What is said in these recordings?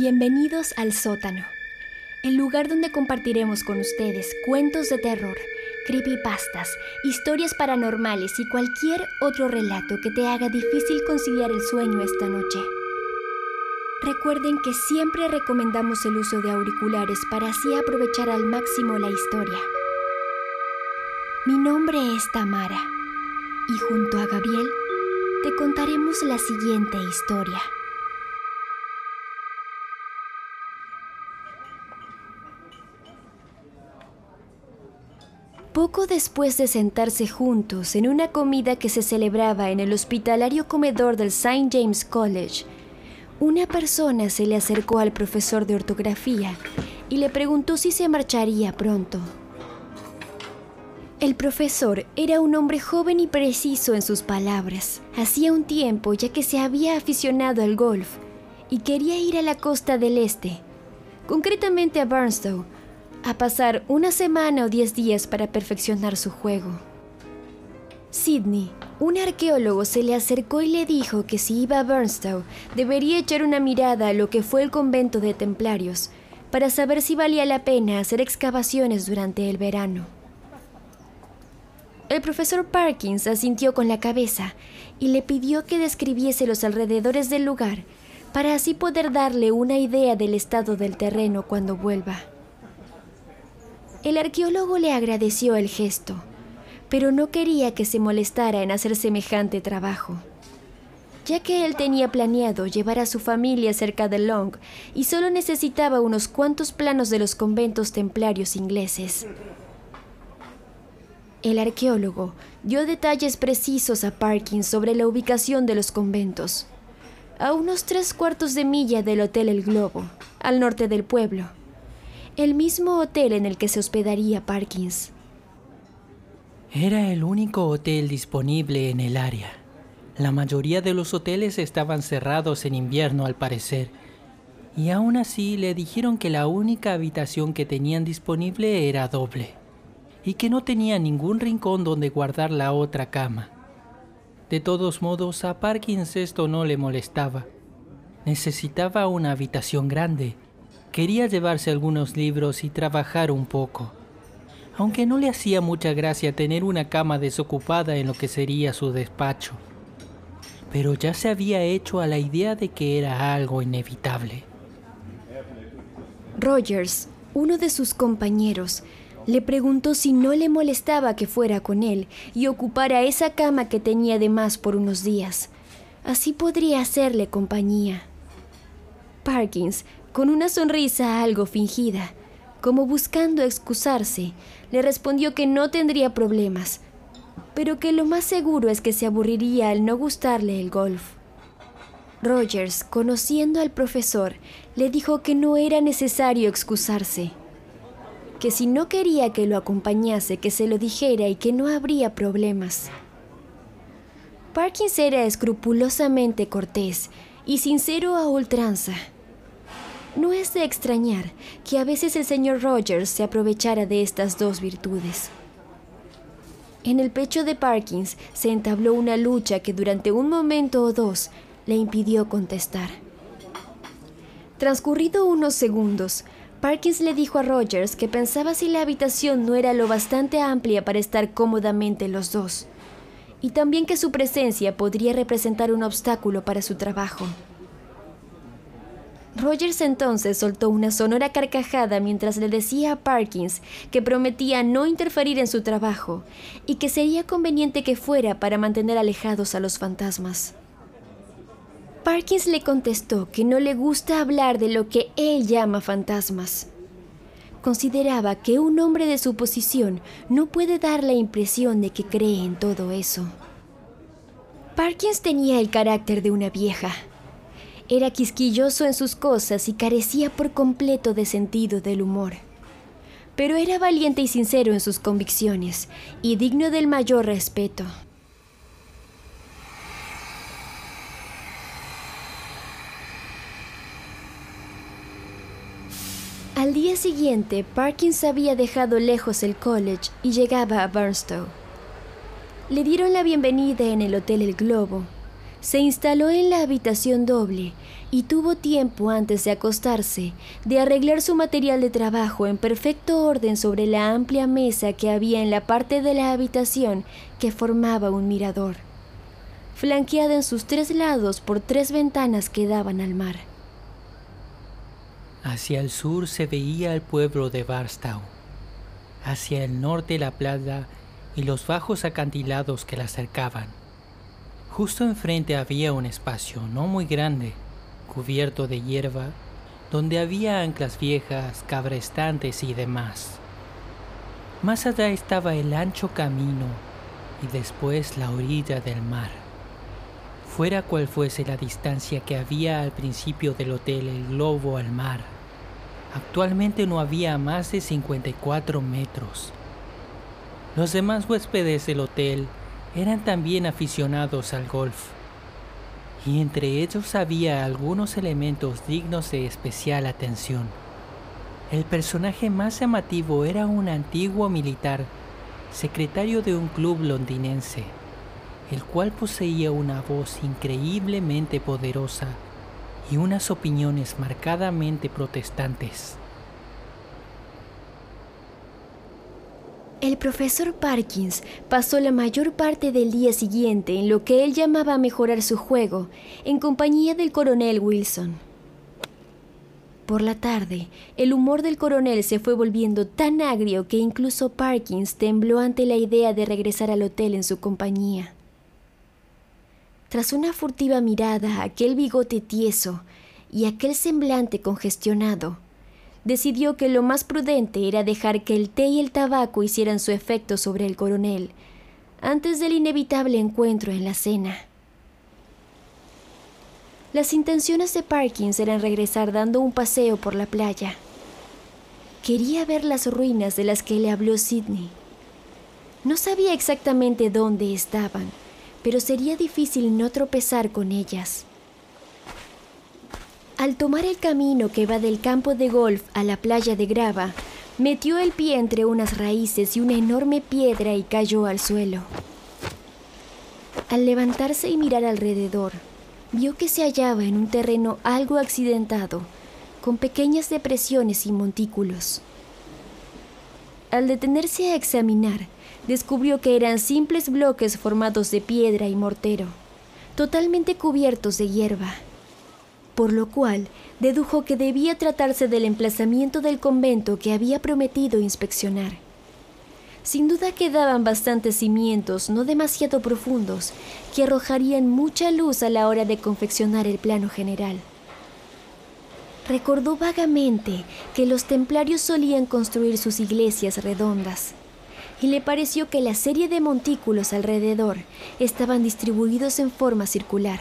Bienvenidos al sótano, el lugar donde compartiremos con ustedes cuentos de terror, creepypastas, historias paranormales y cualquier otro relato que te haga difícil conciliar el sueño esta noche. Recuerden que siempre recomendamos el uso de auriculares para así aprovechar al máximo la historia. Mi nombre es Tamara y junto a Gabriel te contaremos la siguiente historia. Poco después de sentarse juntos en una comida que se celebraba en el hospitalario comedor del St. James College, una persona se le acercó al profesor de ortografía y le preguntó si se marcharía pronto. El profesor era un hombre joven y preciso en sus palabras. Hacía un tiempo ya que se había aficionado al golf y quería ir a la costa del este, concretamente a Burnstow, a pasar una semana o diez días para perfeccionar su juego. Sidney, un arqueólogo, se le acercó y le dijo que si iba a Burnstow debería echar una mirada a lo que fue el convento de templarios para saber si valía la pena hacer excavaciones durante el verano. El profesor Parkins asintió con la cabeza y le pidió que describiese los alrededores del lugar para así poder darle una idea del estado del terreno cuando vuelva. El arqueólogo le agradeció el gesto, pero no quería que se molestara en hacer semejante trabajo, ya que él tenía planeado llevar a su familia cerca de Long y solo necesitaba unos cuantos planos de los conventos templarios ingleses. El arqueólogo dio detalles precisos a Parkins sobre la ubicación de los conventos, a unos tres cuartos de milla del Hotel El Globo, al norte del pueblo el mismo hotel en el que se hospedaría Parkins. Era el único hotel disponible en el área. La mayoría de los hoteles estaban cerrados en invierno al parecer, y aún así le dijeron que la única habitación que tenían disponible era doble, y que no tenía ningún rincón donde guardar la otra cama. De todos modos, a Parkins esto no le molestaba. Necesitaba una habitación grande, Quería llevarse algunos libros y trabajar un poco, aunque no le hacía mucha gracia tener una cama desocupada en lo que sería su despacho. Pero ya se había hecho a la idea de que era algo inevitable. Rogers, uno de sus compañeros, le preguntó si no le molestaba que fuera con él y ocupara esa cama que tenía de más por unos días. Así podría hacerle compañía. Parkins con una sonrisa algo fingida, como buscando excusarse, le respondió que no tendría problemas, pero que lo más seguro es que se aburriría al no gustarle el golf. Rogers, conociendo al profesor, le dijo que no era necesario excusarse, que si no quería que lo acompañase, que se lo dijera y que no habría problemas. Parkins era escrupulosamente cortés y sincero a ultranza. No es de extrañar que a veces el señor Rogers se aprovechara de estas dos virtudes. En el pecho de Parkins se entabló una lucha que durante un momento o dos le impidió contestar. Transcurrido unos segundos, Parkins le dijo a Rogers que pensaba si la habitación no era lo bastante amplia para estar cómodamente los dos, y también que su presencia podría representar un obstáculo para su trabajo. Rogers entonces soltó una sonora carcajada mientras le decía a Parkins que prometía no interferir en su trabajo y que sería conveniente que fuera para mantener alejados a los fantasmas. Parkins le contestó que no le gusta hablar de lo que él llama fantasmas. Consideraba que un hombre de su posición no puede dar la impresión de que cree en todo eso. Parkins tenía el carácter de una vieja, era quisquilloso en sus cosas y carecía por completo de sentido del humor. Pero era valiente y sincero en sus convicciones y digno del mayor respeto. Al día siguiente, Parkins había dejado lejos el college y llegaba a Burnstow. Le dieron la bienvenida en el Hotel El Globo Se instaló en la habitación doble y tuvo tiempo antes de acostarse de arreglar su material de trabajo en perfecto orden sobre la amplia mesa que había en la parte de la habitación que formaba un mirador, flanqueada en sus tres lados por tres ventanas que daban al mar. Hacia el sur se veía el pueblo de Barstow, hacia el norte la playa y los bajos acantilados que la cercaban. Justo enfrente había un espacio no muy grande, cubierto de hierba, donde había anclas viejas, cabrestantes y demás. Más allá estaba el ancho camino y después la orilla del mar. Fuera cual fuese la distancia que había al principio del hotel El Globo al mar, actualmente no había más de 54 metros. Los demás huéspedes del hotel eran también aficionados al golf, y entre ellos había algunos elementos dignos de especial atención. El personaje más llamativo era un antiguo militar, secretario de un club londinense, el cual poseía una voz increíblemente poderosa y unas opiniones marcadamente protestantes. El profesor Parkins pasó la mayor parte del día siguiente en lo que él llamaba mejorar su juego, en compañía del coronel Wilson. Por la tarde, el humor del coronel se fue volviendo tan agrio que incluso Parkins tembló ante la idea de regresar al hotel en su compañía. Tras una furtiva mirada aquel bigote tieso y aquel semblante congestionado, decidió que lo más prudente era dejar que el té y el tabaco hicieran su efecto sobre el coronel antes del inevitable encuentro en la cena. Las intenciones de Parkins eran regresar dando un paseo por la playa. Quería ver las ruinas de las que le habló Sidney. No sabía exactamente dónde estaban, pero sería difícil no tropezar con ellas. Al tomar el camino que va del campo de golf a la playa de grava, metió el pie entre unas raíces y una enorme piedra y cayó al suelo. Al levantarse y mirar alrededor, vio que se hallaba en un terreno algo accidentado, con pequeñas depresiones y montículos. Al detenerse a examinar, descubrió que eran simples bloques formados de piedra y mortero, totalmente cubiertos de hierba por lo cual dedujo que debía tratarse del emplazamiento del convento que había prometido inspeccionar. Sin duda quedaban bastantes cimientos no demasiado profundos que arrojarían mucha luz a la hora de confeccionar el plano general. Recordó vagamente que los templarios solían construir sus iglesias redondas, y le pareció que la serie de montículos alrededor estaban distribuidos en forma circular.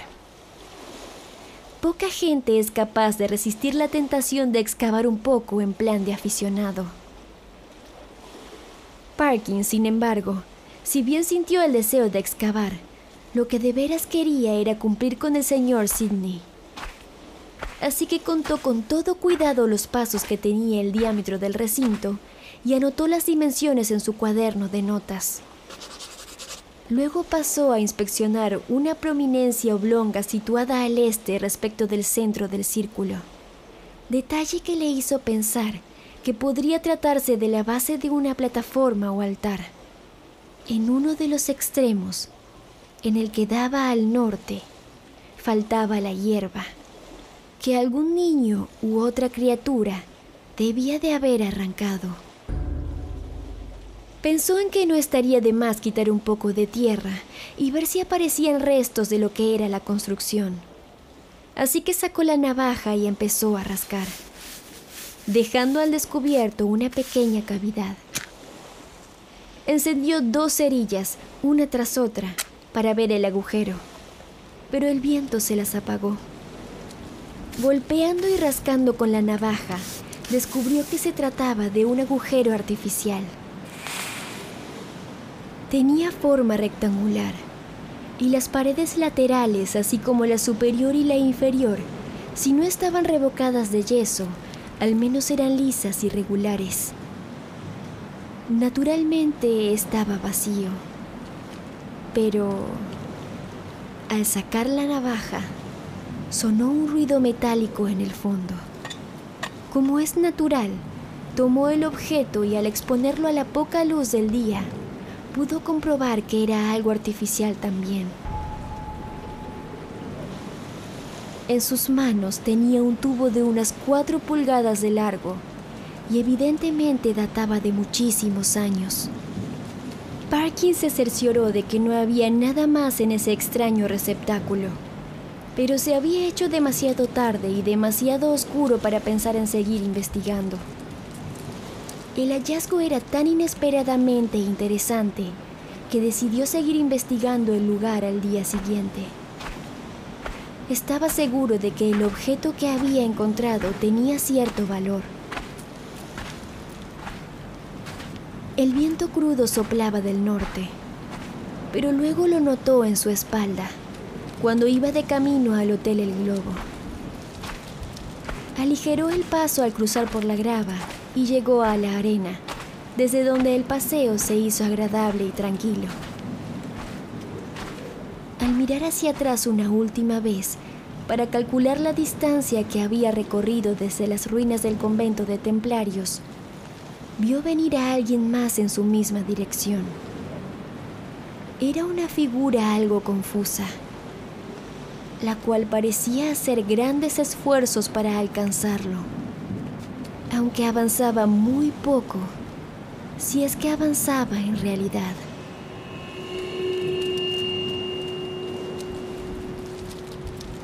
Poca gente es capaz de resistir la tentación de excavar un poco en plan de aficionado. Parkin, sin embargo, si bien sintió el deseo de excavar, lo que de veras quería era cumplir con el señor Sidney. Así que contó con todo cuidado los pasos que tenía el diámetro del recinto y anotó las dimensiones en su cuaderno de notas. Luego pasó a inspeccionar una prominencia oblonga situada al este respecto del centro del círculo, detalle que le hizo pensar que podría tratarse de la base de una plataforma o altar. En uno de los extremos, en el que daba al norte, faltaba la hierba, que algún niño u otra criatura debía de haber arrancado. Pensó en que no estaría de más quitar un poco de tierra y ver si aparecían restos de lo que era la construcción. Así que sacó la navaja y empezó a rascar, dejando al descubierto una pequeña cavidad. Encendió dos cerillas, una tras otra, para ver el agujero, pero el viento se las apagó. Golpeando y rascando con la navaja, descubrió que se trataba de un agujero artificial. Tenía forma rectangular y las paredes laterales, así como la superior y la inferior, si no estaban revocadas de yeso, al menos eran lisas y regulares. Naturalmente estaba vacío, pero Al sacar la navaja, sonó un ruido metálico en el fondo. Como es natural, tomó el objeto y al exponerlo a la poca luz del día, pudo comprobar que era algo artificial también. En sus manos tenía un tubo de unas cuatro pulgadas de largo y evidentemente databa de muchísimos años. Parkin se cercioró de que no había nada más en ese extraño receptáculo, pero se había hecho demasiado tarde y demasiado oscuro para pensar en seguir investigando. El hallazgo era tan inesperadamente interesante que decidió seguir investigando el lugar al día siguiente. Estaba seguro de que el objeto que había encontrado tenía cierto valor. El viento crudo soplaba del norte, pero luego lo notó en su espalda cuando iba de camino al Hotel El Globo. Aligeró el paso al cruzar por la grava y llegó a la arena, desde donde el paseo se hizo agradable y tranquilo. Al mirar hacia atrás una última vez, para calcular la distancia que había recorrido desde las ruinas del convento de templarios, vio venir a alguien más en su misma dirección. Era una figura algo confusa, la cual parecía hacer grandes esfuerzos para alcanzarlo, aunque avanzaba muy poco, si es que avanzaba en realidad.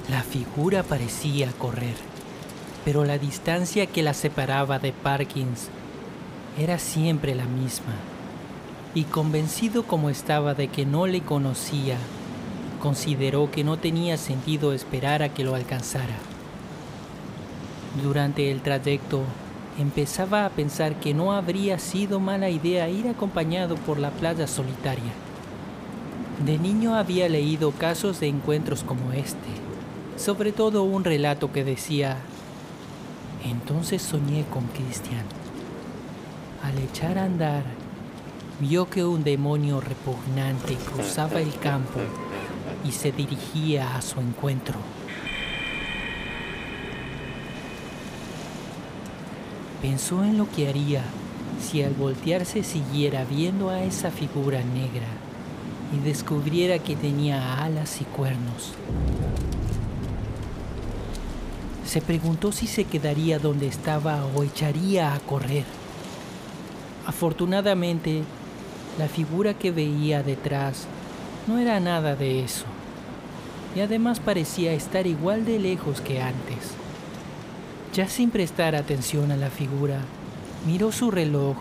La figura parecía correr, pero la distancia que la separaba de Parkins era siempre la misma. Y convencido como estaba de que no le conocía, consideró que no tenía sentido esperar a que lo alcanzara. Durante el trayecto, empezaba a pensar que no habría sido mala idea ir acompañado por la playa solitaria. De niño había leído casos de encuentros como este sobre todo un relato que decía, entonces soñé con Cristian. Al echar a andar, vio que un demonio repugnante cruzaba el campo y se dirigía a su encuentro. Pensó en lo que haría si al voltearse siguiera viendo a esa figura negra y descubriera que tenía alas y cuernos. Se preguntó si se quedaría donde estaba o echaría a correr. Afortunadamente, la figura que veía detrás no era nada de eso, y además parecía estar igual de lejos que antes. Ya sin prestar atención a la figura, miró su reloj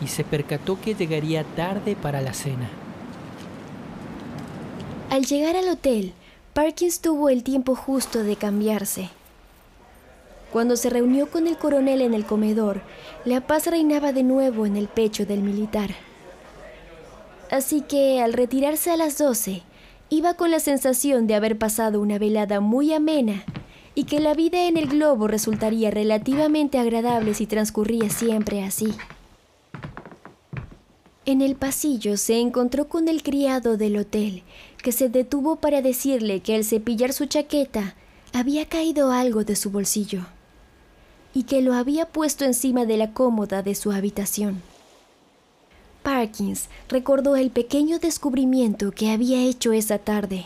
y se percató que llegaría tarde para la cena. Al llegar al hotel, Parkins tuvo el tiempo justo de cambiarse. Cuando se reunió con el coronel en el comedor, la paz reinaba de nuevo en el pecho del militar. Así que, al retirarse a las doce, iba con la sensación de haber pasado una velada muy amena y que la vida en el globo resultaría relativamente agradable si transcurría siempre así. En el pasillo se encontró con el criado del hotel, que se detuvo para decirle que al cepillar su chaqueta había caído algo de su bolsillo y que lo había puesto encima de la cómoda de su habitación. Parkins recordó el pequeño descubrimiento que había hecho esa tarde.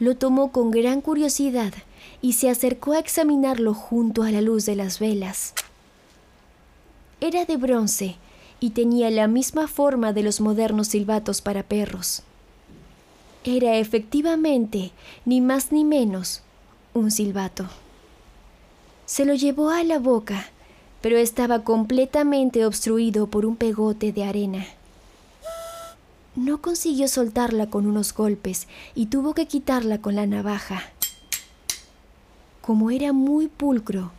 Lo tomó con gran curiosidad y se acercó a examinarlo junto a la luz de las velas. Era de bronce y tenía la misma forma de los modernos silbatos para perros. Era efectivamente, ni más ni menos, un silbato. Se lo llevó a la boca, pero estaba completamente obstruido por un pegote de arena. No consiguió soltarla con unos golpes y tuvo que quitarla con la navaja. Como era muy pulcro,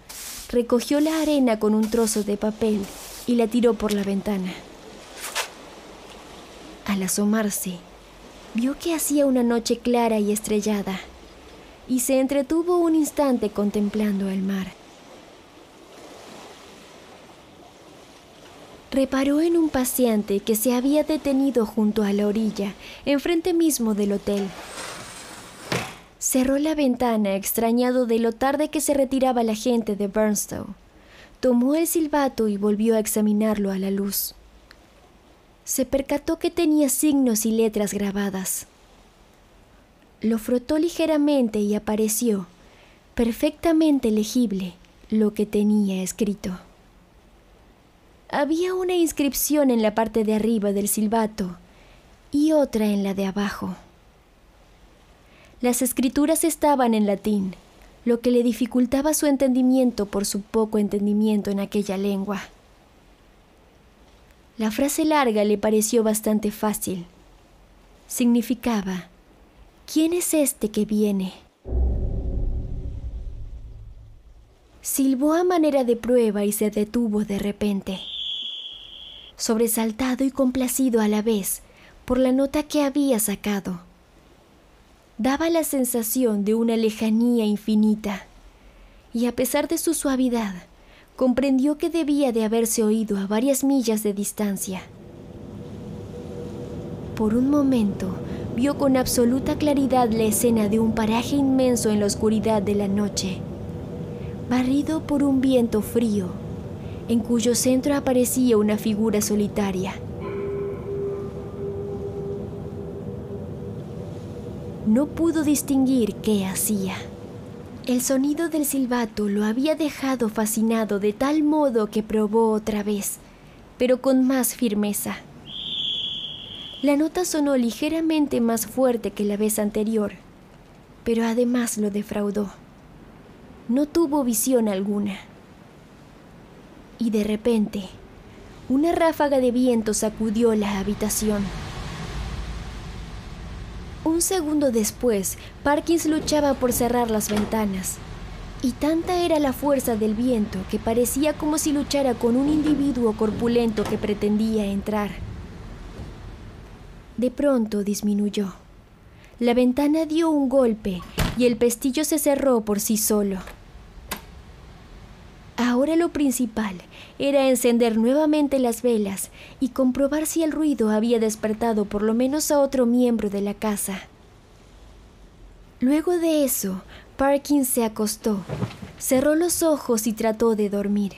recogió la arena con un trozo de papel y la tiró por la ventana. Al asomarse, vio que hacía una noche clara y estrellada y se entretuvo un instante contemplando el mar. reparó en un paseante que se había detenido junto a la orilla, enfrente mismo del hotel. Cerró la ventana, extrañado de lo tarde que se retiraba la gente de Burnstow. Tomó el silbato y volvió a examinarlo a la luz. Se percató que tenía signos y letras grabadas. Lo frotó ligeramente y apareció, perfectamente legible, lo que tenía escrito. Había una inscripción en la parte de arriba del silbato y otra en la de abajo. Las escrituras estaban en latín, lo que le dificultaba su entendimiento por su poco entendimiento en aquella lengua. La frase larga le pareció bastante fácil. Significaba, ¿quién es este que viene? Silbó a manera de prueba y se detuvo de repente sobresaltado y complacido a la vez por la nota que había sacado. Daba la sensación de una lejanía infinita, y a pesar de su suavidad, comprendió que debía de haberse oído a varias millas de distancia. Por un momento, vio con absoluta claridad la escena de un paraje inmenso en la oscuridad de la noche, barrido por un viento frío en cuyo centro aparecía una figura solitaria. No pudo distinguir qué hacía. El sonido del silbato lo había dejado fascinado de tal modo que probó otra vez, pero con más firmeza. La nota sonó ligeramente más fuerte que la vez anterior, pero además lo defraudó. No tuvo visión alguna y de repente, una ráfaga de viento sacudió la habitación. Un segundo después, Parkins luchaba por cerrar las ventanas, y tanta era la fuerza del viento que parecía como si luchara con un individuo corpulento que pretendía entrar. De pronto disminuyó. La ventana dio un golpe y el pestillo se cerró por sí solo. Ahora lo principal era encender nuevamente las velas y comprobar si el ruido había despertado por lo menos a otro miembro de la casa. Luego de eso, Parkins se acostó, cerró los ojos y trató de dormir.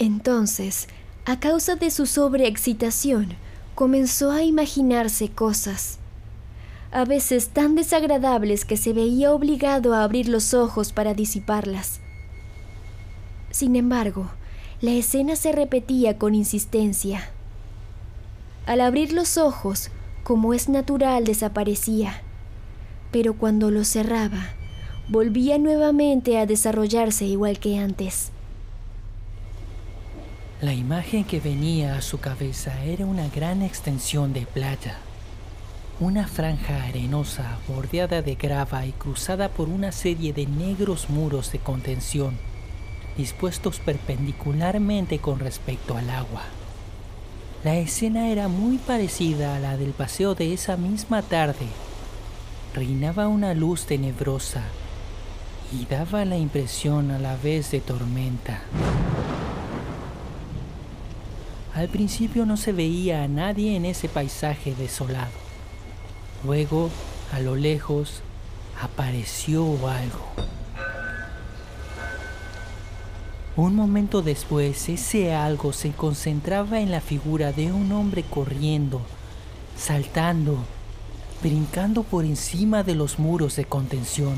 Entonces, a causa de su sobreexcitación, comenzó a imaginarse cosas, a veces tan desagradables que se veía obligado a abrir los ojos para disiparlas. Sin embargo, la escena se repetía con insistencia. Al abrir los ojos, como es natural, desaparecía, pero cuando los cerraba, volvía nuevamente a desarrollarse igual que antes. La imagen que venía a su cabeza era una gran extensión de playa, una franja arenosa bordeada de grava y cruzada por una serie de negros muros de contención dispuestos perpendicularmente con respecto al agua. La escena era muy parecida a la del paseo de esa misma tarde. Reinaba una luz tenebrosa y daba la impresión a la vez de tormenta. Al principio no se veía a nadie en ese paisaje desolado. Luego, a lo lejos, apareció algo. Un momento después, ese algo se concentraba en la figura de un hombre corriendo, saltando, brincando por encima de los muros de contención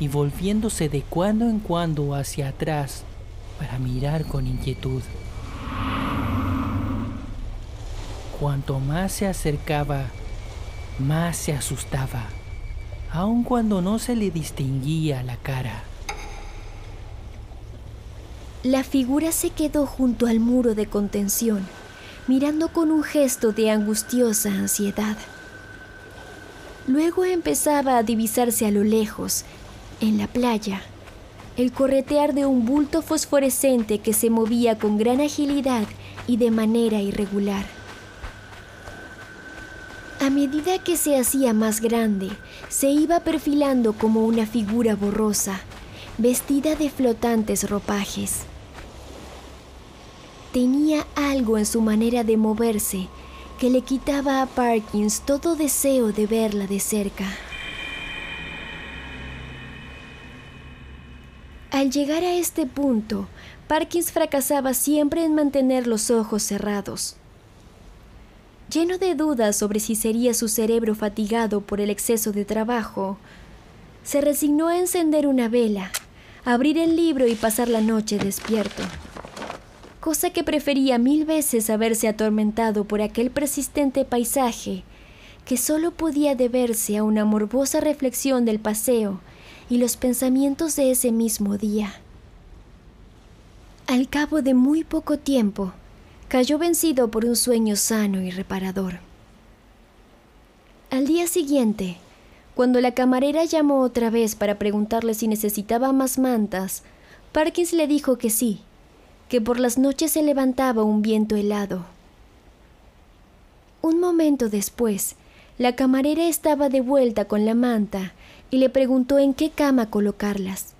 y volviéndose de cuando en cuando hacia atrás para mirar con inquietud. Cuanto más se acercaba, más se asustaba, aun cuando no se le distinguía la cara. La figura se quedó junto al muro de contención, mirando con un gesto de angustiosa ansiedad. Luego empezaba a divisarse a lo lejos, en la playa, el corretear de un bulto fosforescente que se movía con gran agilidad y de manera irregular. A medida que se hacía más grande, se iba perfilando como una figura borrosa, vestida de flotantes ropajes. Tenía algo en su manera de moverse que le quitaba a Parkins todo deseo de verla de cerca. Al llegar a este punto, Parkins fracasaba siempre en mantener los ojos cerrados. Lleno de dudas sobre si sería su cerebro fatigado por el exceso de trabajo, se resignó a encender una vela, abrir el libro y pasar la noche despierto, cosa que prefería mil veces haberse atormentado por aquel persistente paisaje que solo podía deberse a una morbosa reflexión del paseo y los pensamientos de ese mismo día. Al cabo de muy poco tiempo, cayó vencido por un sueño sano y reparador. Al día siguiente, cuando la camarera llamó otra vez para preguntarle si necesitaba más mantas, Parkins le dijo que sí, que por las noches se levantaba un viento helado. Un momento después, la camarera estaba de vuelta con la manta y le preguntó en qué cama colocarlas.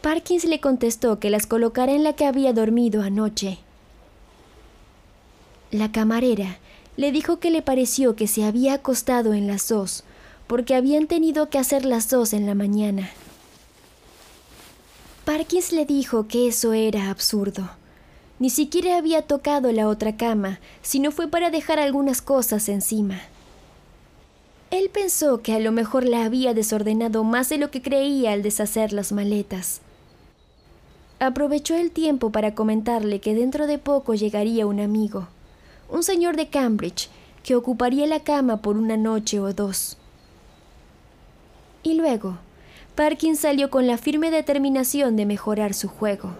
Parkins le contestó que las colocara en la que había dormido anoche. La camarera le dijo que le pareció que se había acostado en las dos, porque habían tenido que hacer las dos en la mañana. Parkins le dijo que eso era absurdo. Ni siquiera había tocado la otra cama, sino fue para dejar algunas cosas encima. Él pensó que a lo mejor la había desordenado más de lo que creía al deshacer las maletas. Aprovechó el tiempo para comentarle que dentro de poco llegaría un amigo, un señor de Cambridge, que ocuparía la cama por una noche o dos. Y luego, Parkins salió con la firme determinación de mejorar su juego.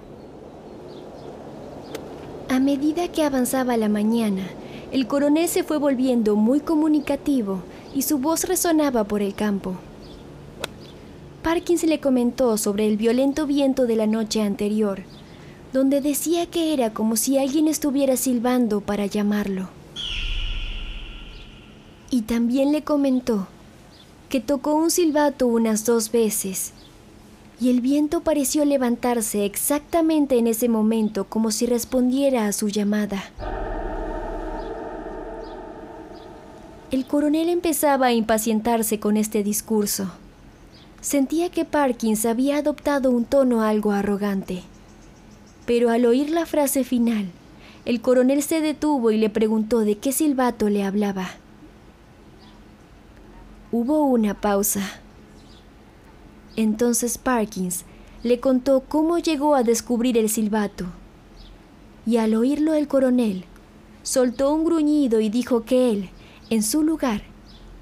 A medida que avanzaba la mañana, el coronel se fue volviendo muy comunicativo y su voz resonaba por el campo. Parkins le comentó sobre el violento viento de la noche anterior, donde decía que era como si alguien estuviera silbando para llamarlo. Y también le comentó que tocó un silbato unas dos veces, y el viento pareció levantarse exactamente en ese momento como si respondiera a su llamada. El coronel empezaba a impacientarse con este discurso. Sentía que Parkins había adoptado un tono algo arrogante. Pero al oír la frase final, el coronel se detuvo y le preguntó de qué silbato le hablaba. Hubo una pausa. Entonces Parkins le contó cómo llegó a descubrir el silbato. Y al oírlo el coronel, soltó un gruñido y dijo que él, en su lugar,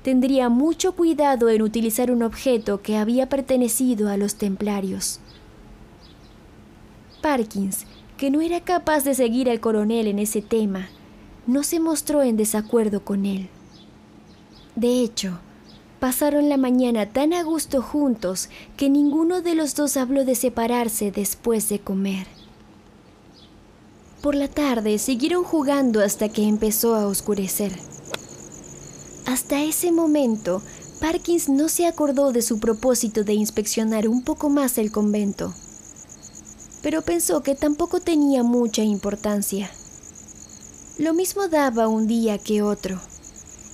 tendría mucho cuidado en utilizar un objeto que había pertenecido a los templarios. Parkins, que no era capaz de seguir al coronel en ese tema, no se mostró en desacuerdo con él. De hecho, pasaron la mañana tan a gusto juntos que ninguno de los dos habló de separarse después de comer. Por la tarde siguieron jugando hasta que empezó a oscurecer. Hasta ese momento, Parkins no se acordó de su propósito de inspeccionar un poco más el convento, pero pensó que tampoco tenía mucha importancia. Lo mismo daba un día que otro,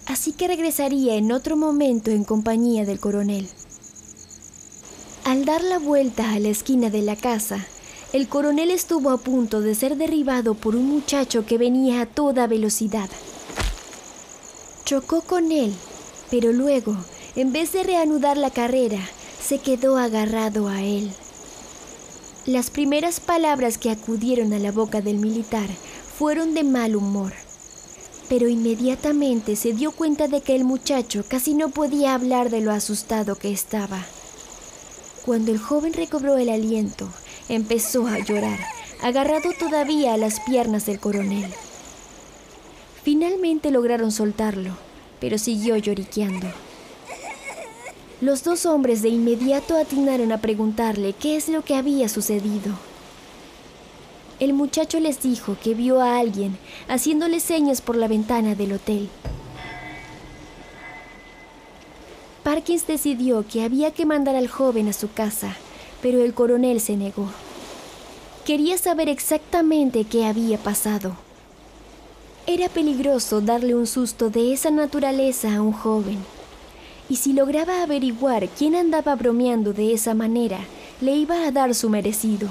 así que regresaría en otro momento en compañía del coronel. Al dar la vuelta a la esquina de la casa, el coronel estuvo a punto de ser derribado por un muchacho que venía a toda velocidad. Chocó con él, pero luego, en vez de reanudar la carrera, se quedó agarrado a él. Las primeras palabras que acudieron a la boca del militar fueron de mal humor, pero inmediatamente se dio cuenta de que el muchacho casi no podía hablar de lo asustado que estaba. Cuando el joven recobró el aliento, empezó a llorar, agarrado todavía a las piernas del coronel. Finalmente lograron soltarlo, pero siguió lloriqueando. Los dos hombres de inmediato atinaron a preguntarle qué es lo que había sucedido. El muchacho les dijo que vio a alguien haciéndole señas por la ventana del hotel. Parkins decidió que había que mandar al joven a su casa, pero el coronel se negó. quería saber exactamente qué había pasado. Era peligroso darle un susto de esa naturaleza a un joven, y si lograba averiguar quién andaba bromeando de esa manera, le iba a dar su merecido.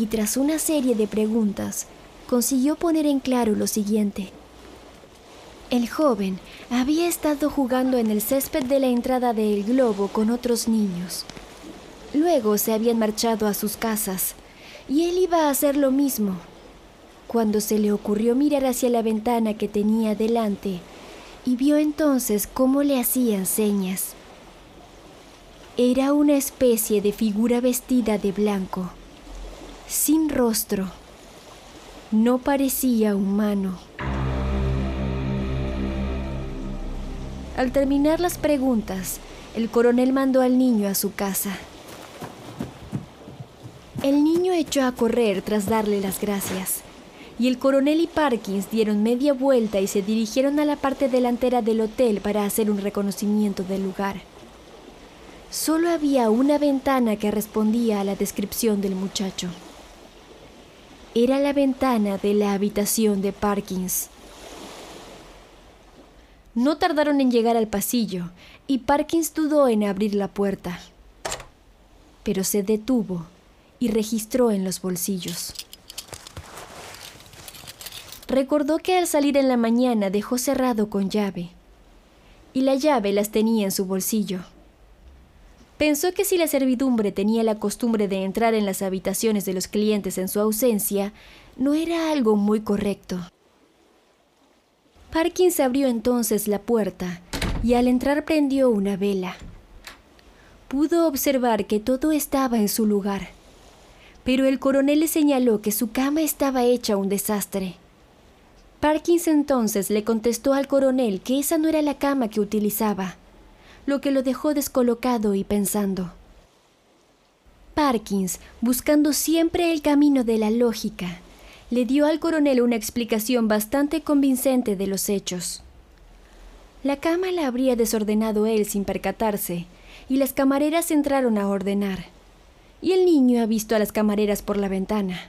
Y tras una serie de preguntas, consiguió poner en claro lo siguiente. El joven había estado jugando en el césped de la entrada del globo con otros niños. Luego se habían marchado a sus casas y él iba a hacer lo mismo. Cuando se le ocurrió mirar hacia la ventana que tenía delante y vio entonces cómo le hacían señas. Era una especie de figura vestida de blanco, sin rostro. No parecía humano. Al terminar las preguntas, el coronel mandó al niño a su casa. El niño echó a correr tras darle las gracias, y el coronel y Parkins dieron media vuelta y se dirigieron a la parte delantera del hotel para hacer un reconocimiento del lugar. Solo había una ventana que respondía a la descripción del muchacho. Era la ventana de la habitación de Parkins. No tardaron en llegar al pasillo y Parkins dudó en abrir la puerta, pero se detuvo y registró en los bolsillos. Recordó que al salir en la mañana dejó cerrado con llave, y la llave las tenía en su bolsillo. Pensó que si la servidumbre tenía la costumbre de entrar en las habitaciones de los clientes en su ausencia, no era algo muy correcto. Parkins abrió entonces la puerta y al entrar prendió una vela. Pudo observar que todo estaba en su lugar pero el coronel le señaló que su cama estaba hecha un desastre. Parkins entonces le contestó al coronel que esa no era la cama que utilizaba, lo que lo dejó descolocado y pensando. Parkins, buscando siempre el camino de la lógica, le dio al coronel una explicación bastante convincente de los hechos. La cama la habría desordenado él sin percatarse, y las camareras entraron a ordenar y el niño ha visto a las camareras por la ventana.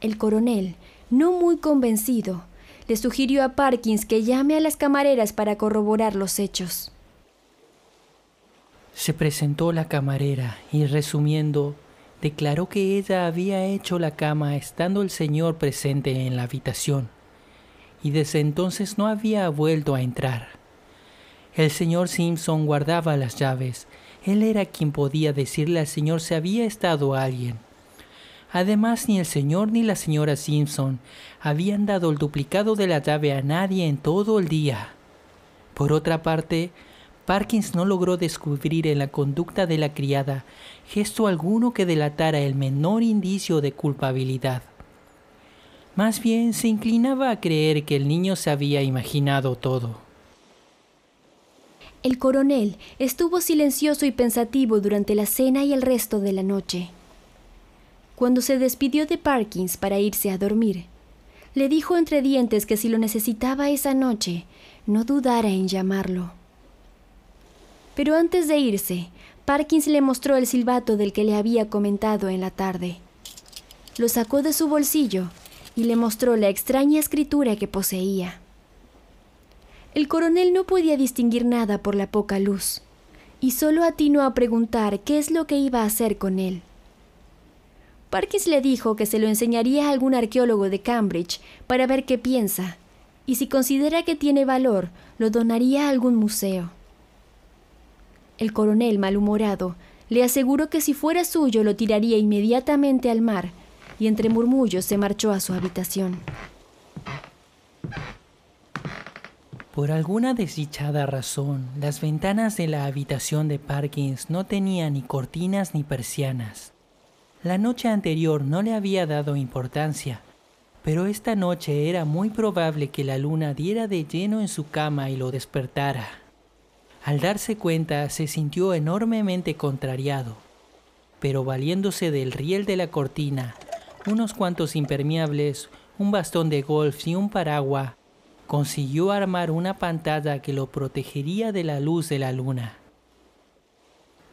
El coronel, no muy convencido, le sugirió a Parkins que llame a las camareras para corroborar los hechos. Se presentó la camarera y, resumiendo, declaró que ella había hecho la cama estando el señor presente en la habitación, y desde entonces no había vuelto a entrar. El señor Simpson guardaba las llaves él era quien podía decirle al señor si había estado alguien. Además, ni el señor ni la señora Simpson habían dado el duplicado de la llave a nadie en todo el día. Por otra parte, Parkins no logró descubrir en la conducta de la criada gesto alguno que delatara el menor indicio de culpabilidad. Más bien se inclinaba a creer que el niño se había imaginado todo. El coronel estuvo silencioso y pensativo durante la cena y el resto de la noche. Cuando se despidió de Parkins para irse a dormir, le dijo entre dientes que si lo necesitaba esa noche, no dudara en llamarlo. Pero antes de irse, Parkins le mostró el silbato del que le había comentado en la tarde. Lo sacó de su bolsillo y le mostró la extraña escritura que poseía. El coronel no podía distinguir nada por la poca luz, y solo atinó a preguntar qué es lo que iba a hacer con él. Parkins le dijo que se lo enseñaría a algún arqueólogo de Cambridge para ver qué piensa, y si considera que tiene valor, lo donaría a algún museo. El coronel, malhumorado, le aseguró que si fuera suyo lo tiraría inmediatamente al mar, y entre murmullos se marchó a su habitación. Por alguna desdichada razón, las ventanas de la habitación de Parkins no tenían ni cortinas ni persianas. La noche anterior no le había dado importancia, pero esta noche era muy probable que la luna diera de lleno en su cama y lo despertara. Al darse cuenta se sintió enormemente contrariado, pero valiéndose del riel de la cortina, unos cuantos impermeables, un bastón de golf y un paraguas, consiguió armar una pantalla que lo protegería de la luz de la luna.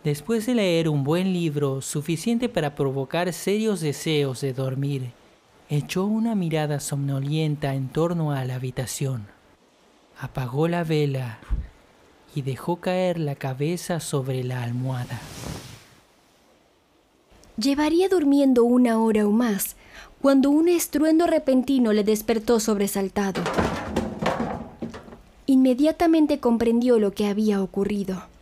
Después de leer un buen libro suficiente para provocar serios deseos de dormir, echó una mirada somnolienta en torno a la habitación, apagó la vela y dejó caer la cabeza sobre la almohada. Llevaría durmiendo una hora o más cuando un estruendo repentino le despertó sobresaltado. Inmediatamente comprendió lo que había ocurrido.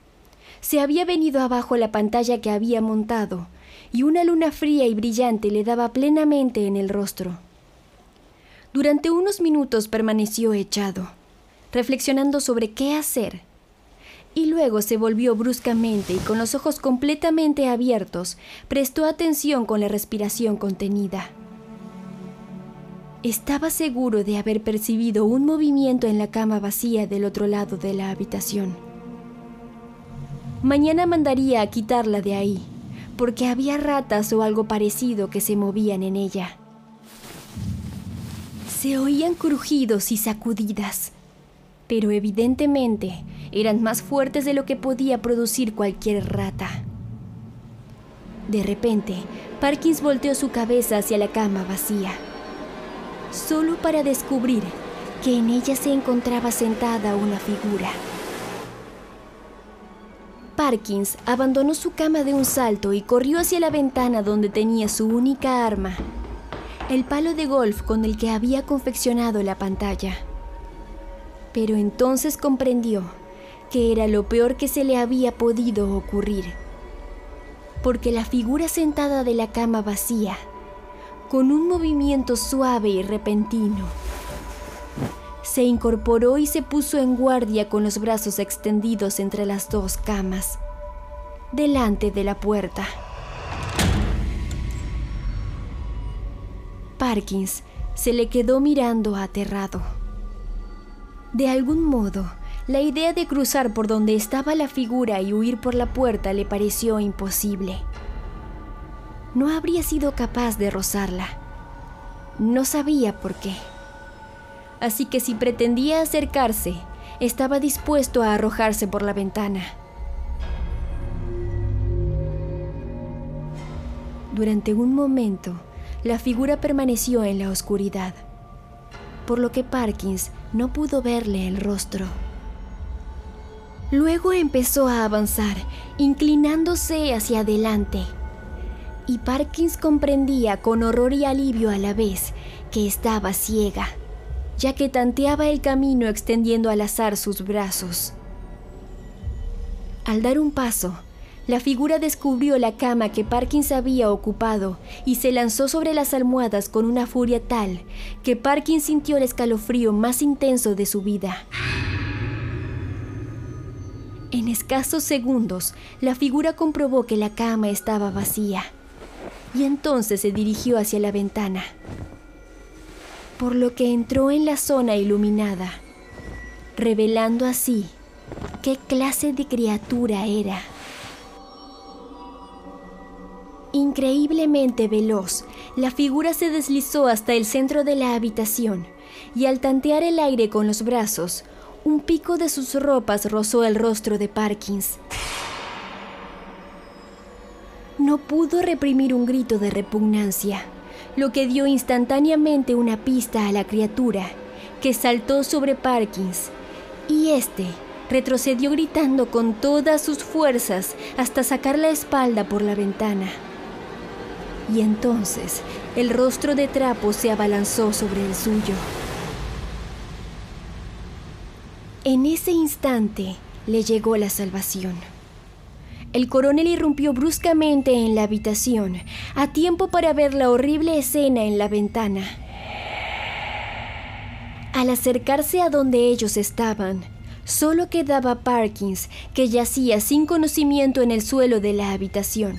Se había venido abajo la pantalla que había montado y una luna fría y brillante le daba plenamente en el rostro. Durante unos minutos permaneció echado, reflexionando sobre qué hacer, y luego se volvió bruscamente y con los ojos completamente abiertos prestó atención con la respiración contenida. Estaba seguro de haber percibido un movimiento en la cama vacía del otro lado de la habitación. Mañana mandaría a quitarla de ahí, porque había ratas o algo parecido que se movían en ella. Se oían crujidos y sacudidas, pero evidentemente eran más fuertes de lo que podía producir cualquier rata. De repente, Parkins volteó su cabeza hacia la cama vacía solo para descubrir que en ella se encontraba sentada una figura. Parkins abandonó su cama de un salto y corrió hacia la ventana donde tenía su única arma, el palo de golf con el que había confeccionado la pantalla. Pero entonces comprendió que era lo peor que se le había podido ocurrir, porque la figura sentada de la cama vacía con un movimiento suave y repentino. Se incorporó y se puso en guardia con los brazos extendidos entre las dos camas, delante de la puerta. Parkins se le quedó mirando aterrado. De algún modo, la idea de cruzar por donde estaba la figura y huir por la puerta le pareció imposible no habría sido capaz de rozarla. No sabía por qué. Así que si pretendía acercarse, estaba dispuesto a arrojarse por la ventana. Durante un momento, la figura permaneció en la oscuridad, por lo que Parkins no pudo verle el rostro. Luego empezó a avanzar, inclinándose hacia adelante y Parkins comprendía con horror y alivio a la vez que estaba ciega, ya que tanteaba el camino extendiendo al azar sus brazos. Al dar un paso, la figura descubrió la cama que Parkins había ocupado y se lanzó sobre las almohadas con una furia tal que Parkins sintió el escalofrío más intenso de su vida. En escasos segundos, la figura comprobó que la cama estaba vacía y entonces se dirigió hacia la ventana, por lo que entró en la zona iluminada, revelando así qué clase de criatura era. Increíblemente veloz, la figura se deslizó hasta el centro de la habitación y al tantear el aire con los brazos, un pico de sus ropas rozó el rostro de Parkins. No pudo reprimir un grito de repugnancia, lo que dio instantáneamente una pista a la criatura, que saltó sobre Parkins, y este retrocedió gritando con todas sus fuerzas hasta sacar la espalda por la ventana. Y entonces el rostro de trapo se abalanzó sobre el suyo. En ese instante le llegó la salvación. El coronel irrumpió bruscamente en la habitación, a tiempo para ver la horrible escena en la ventana. Al acercarse a donde ellos estaban, solo quedaba Parkins, que yacía sin conocimiento en el suelo de la habitación,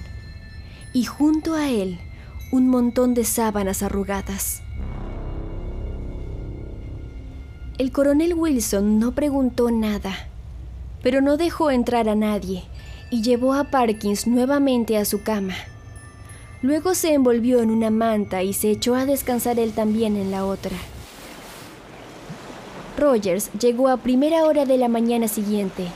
y junto a él un montón de sábanas arrugadas. El coronel Wilson no preguntó nada, pero no dejó entrar a nadie y llevó a Parkins nuevamente a su cama. Luego se envolvió en una manta y se echó a descansar él también en la otra. Rogers llegó a primera hora de la mañana siguiente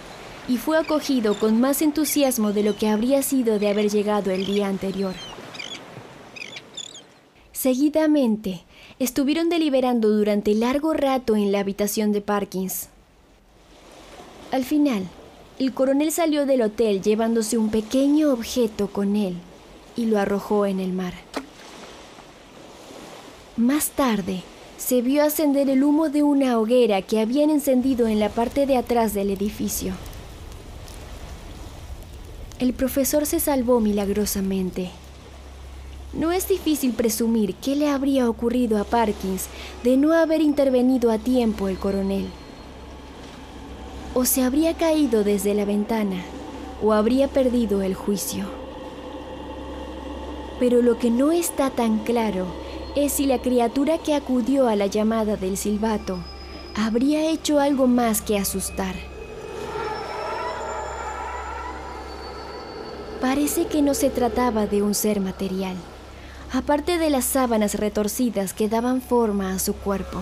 y fue acogido con más entusiasmo de lo que habría sido de haber llegado el día anterior. Seguidamente, estuvieron deliberando durante largo rato en la habitación de Parkins. Al final, el coronel salió del hotel llevándose un pequeño objeto con él y lo arrojó en el mar. Más tarde, se vio ascender el humo de una hoguera que habían encendido en la parte de atrás del edificio. El profesor se salvó milagrosamente. No es difícil presumir qué le habría ocurrido a Parkins de no haber intervenido a tiempo el coronel. O se habría caído desde la ventana, o habría perdido el juicio. Pero lo que no está tan claro es si la criatura que acudió a la llamada del silbato habría hecho algo más que asustar. Parece que no se trataba de un ser material, aparte de las sábanas retorcidas que daban forma a su cuerpo.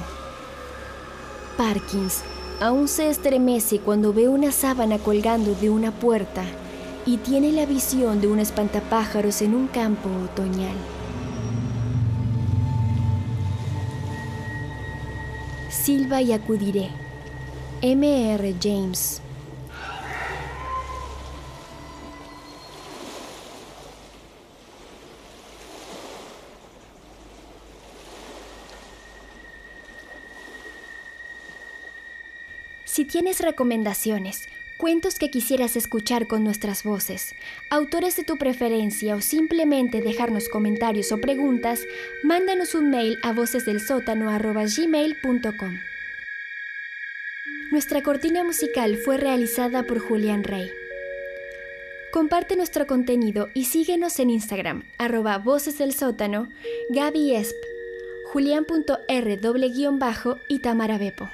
Parkins aún se estremece cuando ve una sábana colgando de una puerta y tiene la visión de un espantapájaros en un campo otoñal. Silva y acudiré. M.R. James. Si tienes recomendaciones, cuentos que quisieras escuchar con nuestras voces, autores de tu preferencia o simplemente dejarnos comentarios o preguntas, mándanos un mail a vocesdelsótano.gmail.com. Nuestra cortina musical fue realizada por Julián Rey. Comparte nuestro contenido y síguenos en Instagram, arroba voces del sótano, Gaby Esp, Julián.r y Tamara Bepo.